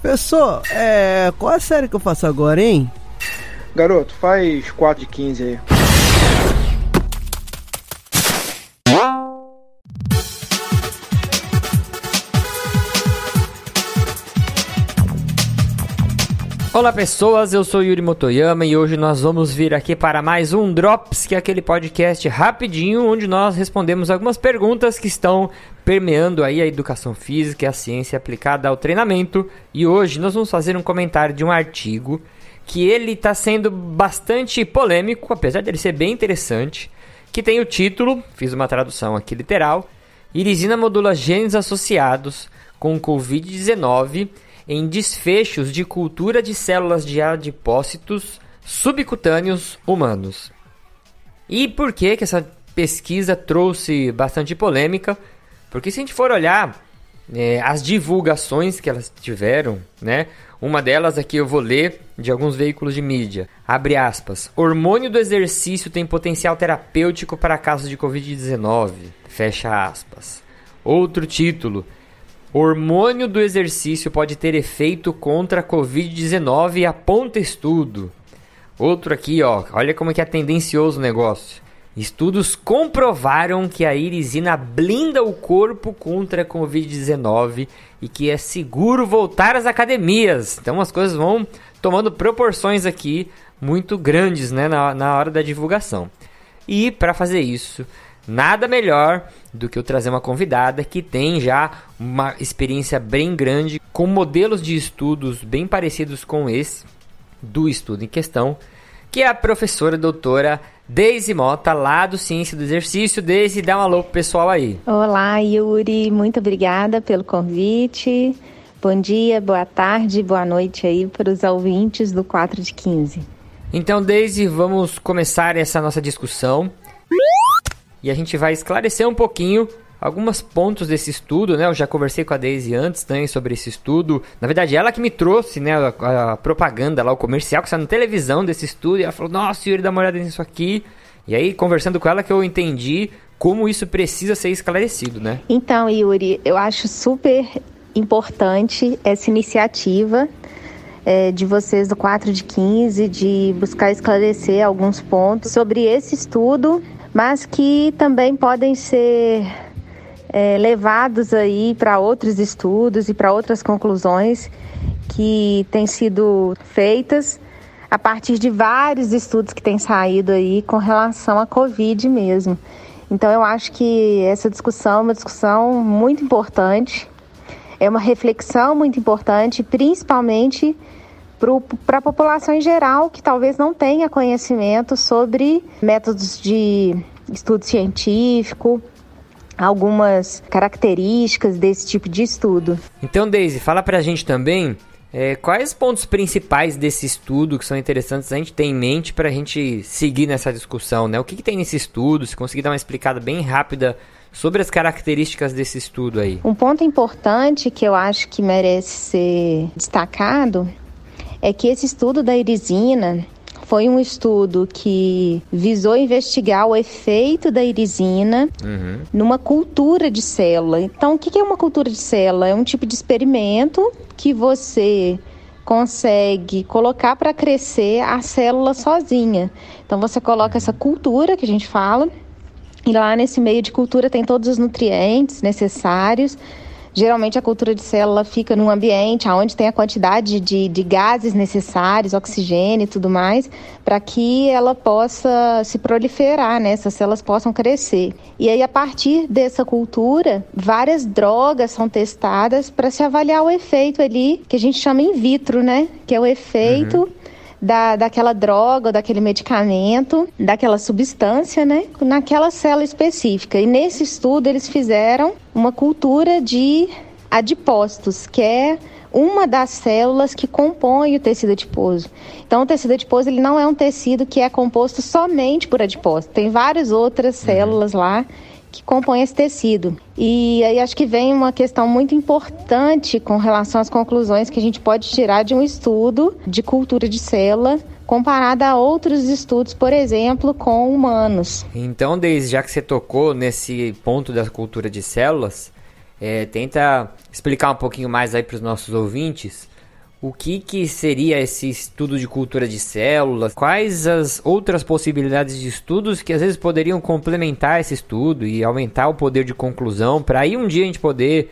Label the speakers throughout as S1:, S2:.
S1: Professor, é, qual a série que eu faço agora, hein?
S2: Garoto, faz 4 de 15 aí.
S3: Olá pessoas, eu sou Yuri Motoyama e hoje nós vamos vir aqui para mais um Drops, que é aquele podcast rapidinho onde nós respondemos algumas perguntas que estão permeando aí a educação física e a ciência aplicada ao treinamento. E hoje nós vamos fazer um comentário de um artigo que ele está sendo bastante polêmico, apesar de ele ser bem interessante, que tem o título, fiz uma tradução aqui literal, Irisina modula genes associados com Covid-19 em desfechos de cultura de células de adipócitos subcutâneos humanos. E por que, que essa pesquisa trouxe bastante polêmica? Porque se a gente for olhar é, as divulgações que elas tiveram, né? Uma delas aqui eu vou ler de alguns veículos de mídia. Abre aspas. Hormônio do exercício tem potencial terapêutico para casos de Covid-19. Fecha aspas. Outro título. Hormônio do exercício pode ter efeito contra a Covid-19 e aponta estudo. Outro aqui, ó. Olha como é que é tendencioso o negócio. Estudos comprovaram que a irisina blinda o corpo contra a Covid-19 e que é seguro voltar às academias. Então as coisas vão tomando proporções aqui muito grandes né, na, na hora da divulgação. E para fazer isso, nada melhor do que eu trazer uma convidada que tem já uma experiência bem grande com modelos de estudos bem parecidos com esse do estudo em questão, que é a professora doutora Deise Mota, lá do Ciência do Exercício. Deise, dá um alô pro pessoal aí.
S4: Olá, Yuri, muito obrigada pelo convite. Bom dia, boa tarde, boa noite aí para os ouvintes do 4 de 15.
S3: Então, Deise, vamos começar essa nossa discussão e a gente vai esclarecer um pouquinho alguns pontos desse estudo, né? Eu já conversei com a Daisy antes também sobre esse estudo. Na verdade, ela que me trouxe, né, a, a propaganda lá, o comercial que está na televisão desse estudo. E ela falou: Nossa, Yuri, dá uma olhada nisso aqui. E aí, conversando com ela, que eu entendi como isso precisa ser esclarecido, né?
S4: Então, Yuri, eu acho super importante essa iniciativa é, de vocês do 4 de 15 de buscar esclarecer alguns pontos sobre esse estudo mas que também podem ser é, levados aí para outros estudos e para outras conclusões que têm sido feitas a partir de vários estudos que têm saído aí com relação à Covid mesmo. Então eu acho que essa discussão é uma discussão muito importante, é uma reflexão muito importante, principalmente para a população em geral que talvez não tenha conhecimento sobre métodos de estudo científico, algumas características desse tipo de estudo.
S3: Então, Daisy, fala para a gente também é, quais pontos principais desse estudo que são interessantes a gente ter em mente para a gente seguir nessa discussão, né? O que, que tem nesse estudo? Se conseguir dar uma explicada bem rápida sobre as características desse estudo aí.
S4: Um ponto importante que eu acho que merece ser destacado é que esse estudo da irisina foi um estudo que visou investigar o efeito da irisina uhum. numa cultura de célula. Então, o que é uma cultura de célula? É um tipo de experimento que você consegue colocar para crescer a célula sozinha. Então, você coloca essa cultura que a gente fala, e lá nesse meio de cultura tem todos os nutrientes necessários Geralmente a cultura de célula fica num ambiente onde tem a quantidade de, de gases necessários, oxigênio e tudo mais, para que ela possa se proliferar, né? Essas células possam crescer. E aí, a partir dessa cultura, várias drogas são testadas para se avaliar o efeito ali, que a gente chama in vitro, né? Que é o efeito. Uhum da, daquela droga, daquele medicamento, daquela substância, né, naquela célula específica. E nesse estudo eles fizeram uma cultura de adipócitos, que é uma das células que compõe o tecido adiposo. Então, o tecido adiposo ele não é um tecido que é composto somente por adipócitos. Tem várias outras uhum. células lá que compõem esse tecido. E aí acho que vem uma questão muito importante com relação às conclusões que a gente pode tirar de um estudo de cultura de célula comparada a outros estudos, por exemplo, com humanos.
S3: Então, desde já que você tocou nesse ponto da cultura de células, é, tenta explicar um pouquinho mais aí para os nossos ouvintes O que, que seria esse estudo de cultura de células? Quais as outras possibilidades de estudos que às vezes poderiam complementar esse estudo e aumentar o poder de conclusão para aí um dia a gente poder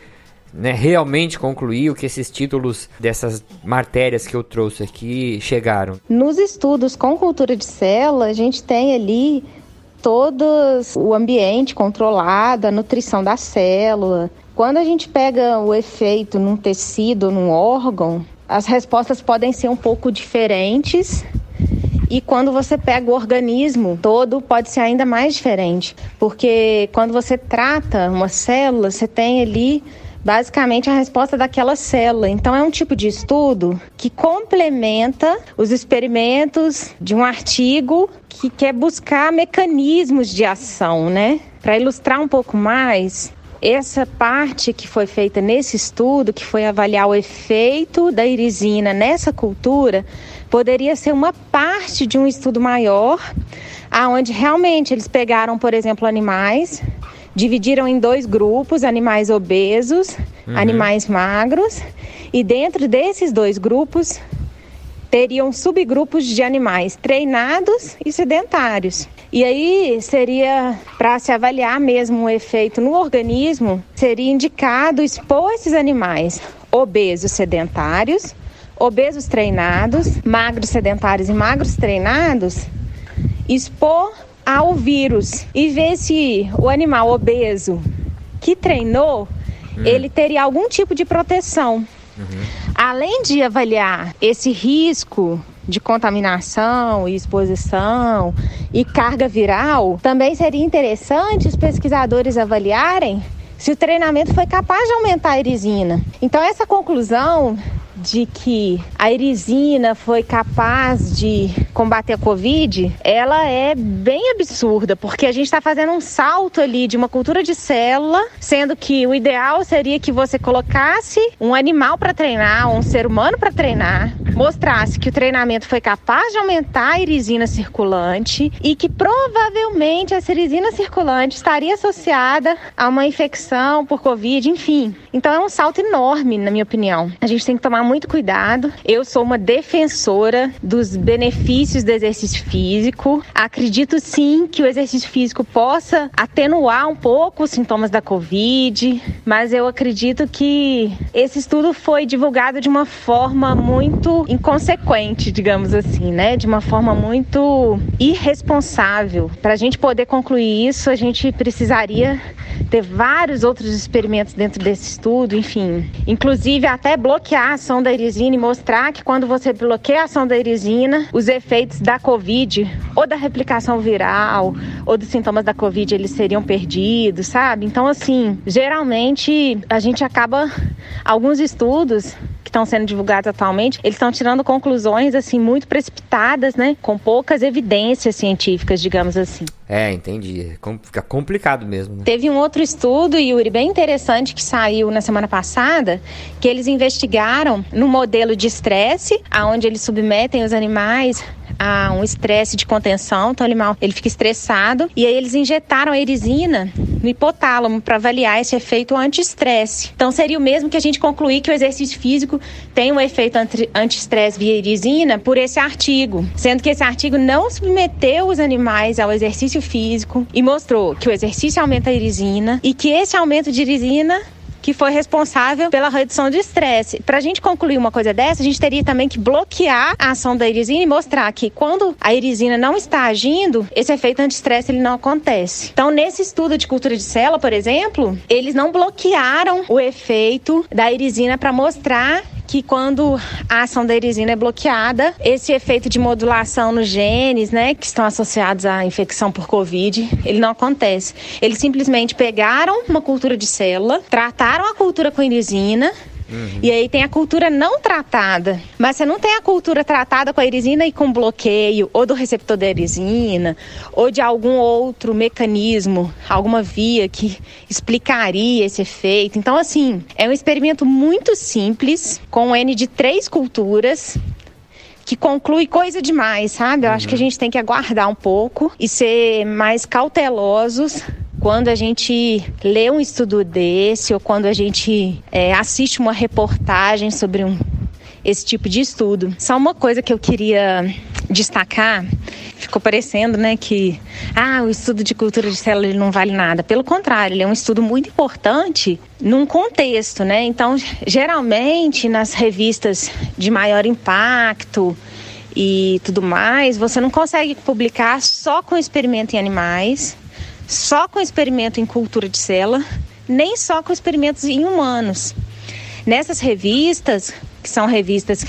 S3: né, realmente concluir o que esses títulos dessas matérias que eu trouxe aqui chegaram?
S4: Nos estudos com cultura de célula, a gente tem ali todo o ambiente controlado, a nutrição da célula. Quando a gente pega o efeito num tecido, num órgão, as respostas podem ser um pouco diferentes. E quando você pega o organismo todo, pode ser ainda mais diferente. Porque quando você trata uma célula, você tem ali basicamente a resposta daquela célula. Então é um tipo de estudo que complementa os experimentos de um artigo que quer buscar mecanismos de ação, né? Para ilustrar um pouco mais, essa parte que foi feita nesse estudo, que foi avaliar o efeito da irisina nessa cultura, poderia ser uma parte de um estudo maior, aonde realmente eles pegaram, por exemplo, animais dividiram em dois grupos, animais obesos, uhum. animais magros, e dentro desses dois grupos teriam subgrupos de animais treinados e sedentários. E aí seria para se avaliar mesmo o efeito no organismo, seria indicado expor esses animais obesos sedentários, obesos treinados, magros sedentários e magros treinados, expor ao vírus e ver se o animal obeso que treinou, hum. ele teria algum tipo de proteção. Uhum. Além de avaliar esse risco de contaminação e exposição e carga viral, também seria interessante os pesquisadores avaliarem se o treinamento foi capaz de aumentar a irisina. Então, essa conclusão de que a irisina foi capaz de combater a Covid, ela é bem absurda, porque a gente está fazendo um salto ali de uma cultura de célula, sendo que o ideal seria que você colocasse um animal para treinar, um ser humano para treinar, mostrasse que o treinamento foi capaz de aumentar a irisina circulante e que provavelmente essa irisina circulante estaria associada a uma infecção por Covid, enfim. Então é um salto enorme, na minha opinião. A gente tem que tomar muito cuidado. Eu sou uma defensora dos benefícios do exercício físico. Acredito sim que o exercício físico possa atenuar um pouco os sintomas da Covid, mas eu acredito que esse estudo foi divulgado de uma forma muito inconsequente, digamos assim, né? De uma forma muito irresponsável. Para a gente poder concluir isso, a gente precisaria ter vários outros experimentos dentro desse estudo, enfim. Inclusive até bloquear a ação da irisina e mostrar que quando você bloqueia a ação da irisina, os efeitos da Covid ou da replicação viral ou dos sintomas da Covid eles seriam perdidos, sabe? Então, assim, geralmente a gente acaba alguns estudos que estão sendo divulgados atualmente, eles estão tirando conclusões assim muito precipitadas, né, com poucas evidências científicas, digamos assim.
S3: É, entendi. Fica complicado mesmo. Né?
S4: Teve um outro estudo, Yuri, bem interessante que saiu na semana passada, que eles investigaram no modelo de estresse, aonde eles submetem os animais a um estresse de contenção, então o animal ele fica estressado e aí eles injetaram a erisina no hipotálamo para avaliar esse efeito anti-estresse. Então seria o mesmo que a gente concluir que o exercício físico tem um efeito anti-estresse via erisina por esse artigo, sendo que esse artigo não submeteu os animais ao exercício físico e mostrou que o exercício aumenta a irisina e que esse aumento de irisina que foi responsável pela redução de estresse. Para a gente concluir uma coisa dessa, a gente teria também que bloquear a ação da irisina e mostrar que quando a irisina não está agindo, esse efeito anti-estresse ele não acontece. Então, nesse estudo de cultura de célula, por exemplo, eles não bloquearam o efeito da irisina para mostrar que quando a ação da erisina é bloqueada, esse efeito de modulação nos genes, né, que estão associados à infecção por Covid, ele não acontece. Eles simplesmente pegaram uma cultura de célula, trataram a cultura com erisina Uhum. E aí tem a cultura não tratada. Mas você não tem a cultura tratada com a erisina e com bloqueio, ou do receptor da erisina, ou de algum outro mecanismo, alguma via que explicaria esse efeito. Então, assim, é um experimento muito simples, com N de três culturas, que conclui coisa demais, sabe? Eu uhum. acho que a uhum. gente tem que aguardar um pouco e ser mais cautelosos quando a gente lê um estudo desse ou quando a gente é, assiste uma reportagem sobre um esse tipo de estudo. Só uma coisa que eu queria destacar, ficou parecendo, né, que ah, o estudo de cultura de célula ele não vale nada. Pelo contrário, ele é um estudo muito importante num contexto, né? Então, geralmente nas revistas de maior impacto, e tudo mais, você não consegue publicar só com experimento em animais, só com experimento em cultura de célula, nem só com experimentos em humanos. Nessas revistas, que são revistas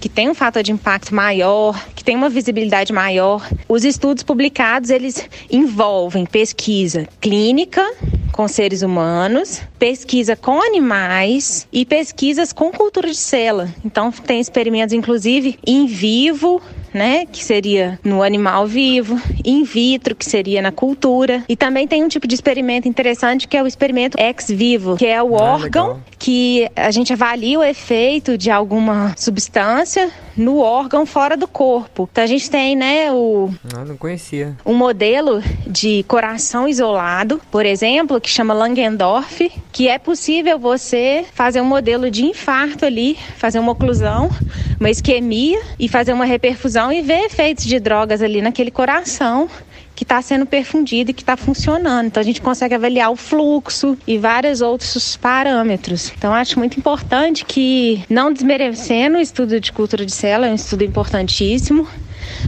S4: que têm um fator de impacto maior, que têm uma visibilidade maior, os estudos publicados eles envolvem pesquisa clínica com seres humanos, pesquisa com animais e pesquisas com cultura de célula. Então tem experimentos inclusive em vivo né, que seria no animal vivo, in vitro, que seria na cultura, e também tem um tipo de experimento interessante que é o experimento ex vivo, que é o ah, órgão legal. que a gente avalia o efeito de alguma substância no órgão fora do corpo. Então a gente tem, né, o
S3: não conhecia.
S4: Um modelo de coração isolado, por exemplo, que chama Langendorf, que é possível você fazer um modelo de infarto ali, fazer uma oclusão, uma isquemia e fazer uma reperfusão e ver efeitos de drogas ali naquele coração que está sendo perfundido e que está funcionando. Então a gente consegue avaliar o fluxo e vários outros parâmetros. Então acho muito importante que, não desmerecendo o estudo de cultura de célula, é um estudo importantíssimo,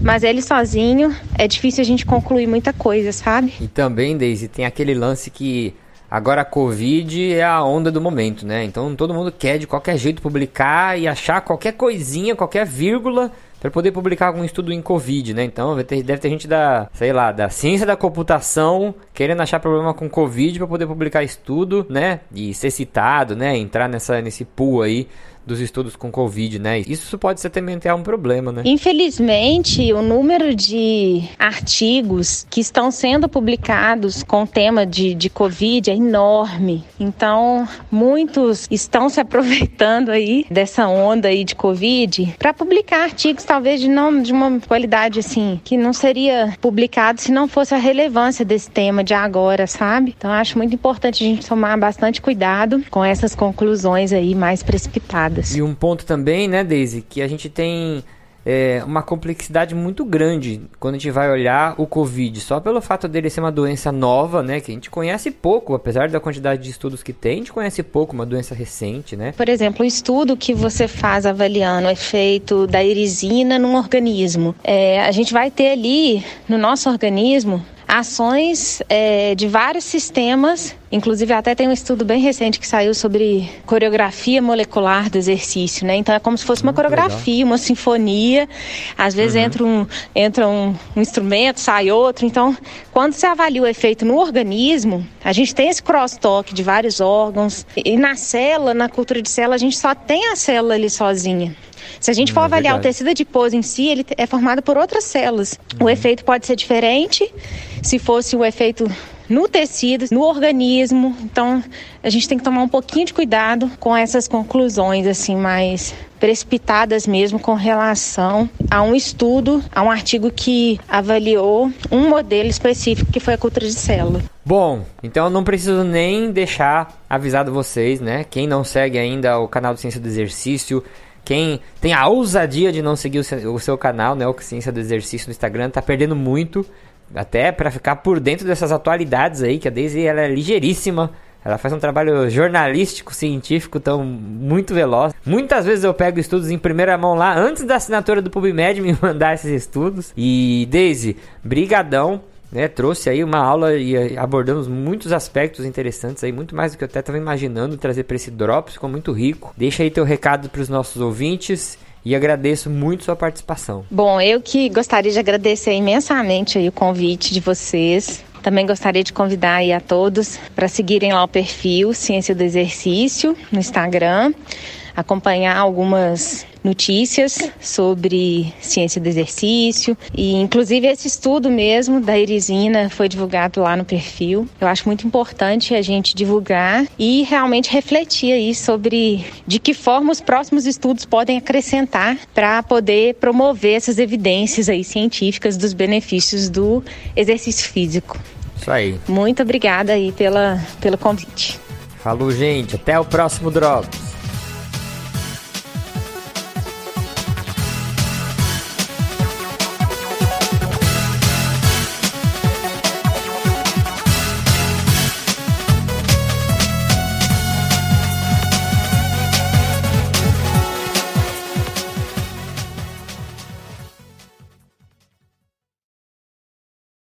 S4: mas ele sozinho é difícil a gente concluir muita coisa, sabe?
S3: E também, Daisy, tem aquele lance que Agora a Covid é a onda do momento, né? Então todo mundo quer de qualquer jeito publicar e achar qualquer coisinha, qualquer vírgula para poder publicar algum estudo em Covid, né? Então deve ter gente da, sei lá, da ciência da computação querendo achar problema com Covid para poder publicar estudo, né? E ser citado, né? Entrar nessa, nesse pool aí dos estudos com Covid, né? Isso pode ser também ter um problema, né?
S4: Infelizmente, o número de artigos que estão sendo publicados com tema de, de Covid é enorme. Então, muitos estão se aproveitando aí dessa onda aí de Covid para publicar artigos talvez de não de uma qualidade assim que não seria publicado se não fosse a relevância desse tema de agora, sabe? Então, acho muito importante a gente tomar bastante cuidado com essas conclusões aí mais precipitadas.
S3: E um ponto também, né, Daisy, que a gente tem é, uma complexidade muito grande quando a gente vai olhar o Covid. Só pelo fato dele ser uma doença nova, né? Que a gente conhece pouco, apesar da quantidade de estudos que tem, a gente conhece pouco, uma doença recente, né?
S4: Por exemplo, o estudo que você faz avaliando o efeito da irisina num organismo. É, a gente vai ter ali no nosso organismo ações é, de vários sistemas, inclusive até tem um estudo bem recente que saiu sobre coreografia molecular do exercício, né? Então é como se fosse uma hum, coreografia, legal. uma sinfonia. Às vezes uhum. entra, um, entra um, um instrumento, sai outro. Então, quando você avalia o efeito no organismo, a gente tem esse crosstalk de vários órgãos. E na célula, na cultura de célula, a gente só tem a célula ali sozinha. Se a gente for hum, avaliar verdade. o tecido adiposo em si, ele é formado por outras células. Uhum. O efeito pode ser diferente se fosse o efeito no tecido, no organismo. Então, a gente tem que tomar um pouquinho de cuidado com essas conclusões assim mais precipitadas mesmo com relação a um estudo, a um artigo que avaliou um modelo específico que foi a cultura de célula.
S3: Bom, então eu não preciso nem deixar avisado vocês, né? Quem não segue ainda o canal do Ciência do Exercício, quem tem a ousadia de não seguir o seu, o seu canal, né, o Ciência do Exercício no Instagram, tá perdendo muito. Até para ficar por dentro dessas atualidades aí, que a Daisy ela é ligeiríssima. Ela faz um trabalho jornalístico, científico, tão muito veloz. Muitas vezes eu pego estudos em primeira mão lá, antes da assinatura do PubMed me mandar esses estudos. E Daisy, brigadão né, trouxe aí uma aula e eh, abordamos muitos aspectos interessantes aí, muito mais do que eu até estava imaginando trazer para esse Drops, ficou muito rico. Deixa aí teu recado para os nossos ouvintes e agradeço muito sua participação.
S4: Bom, eu que gostaria de agradecer imensamente aí o convite de vocês. Também gostaria de convidar aí a todos para seguirem lá o perfil Ciência do Exercício no Instagram acompanhar algumas notícias sobre ciência do exercício e inclusive esse estudo mesmo da irisina foi divulgado lá no perfil. Eu acho muito importante a gente divulgar e realmente refletir aí sobre de que forma os próximos estudos podem acrescentar para poder promover essas evidências aí científicas dos benefícios do exercício físico.
S3: Isso aí.
S4: Muito obrigada aí pela, pelo convite.
S3: Falou, gente. Até o próximo Drops.